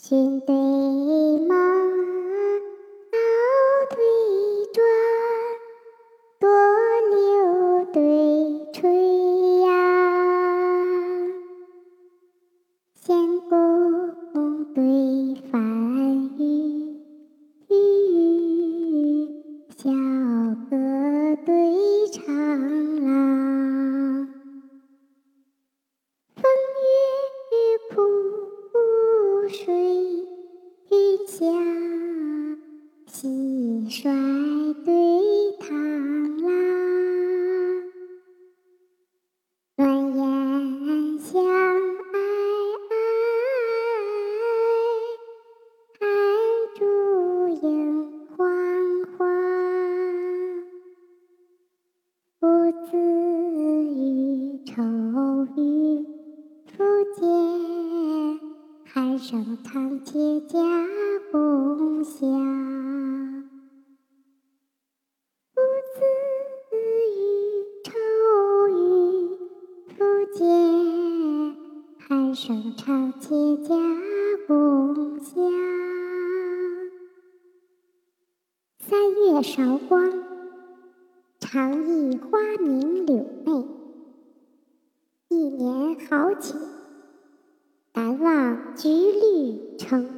心。对蟋蟀对螳螂，鸾燕相爱爱，寒烛映黄花。不自与愁与夫见，寒声长且家。共享，声长且家共享。三月韶光，长忆花明柳媚，一年好景，难忘橘绿成。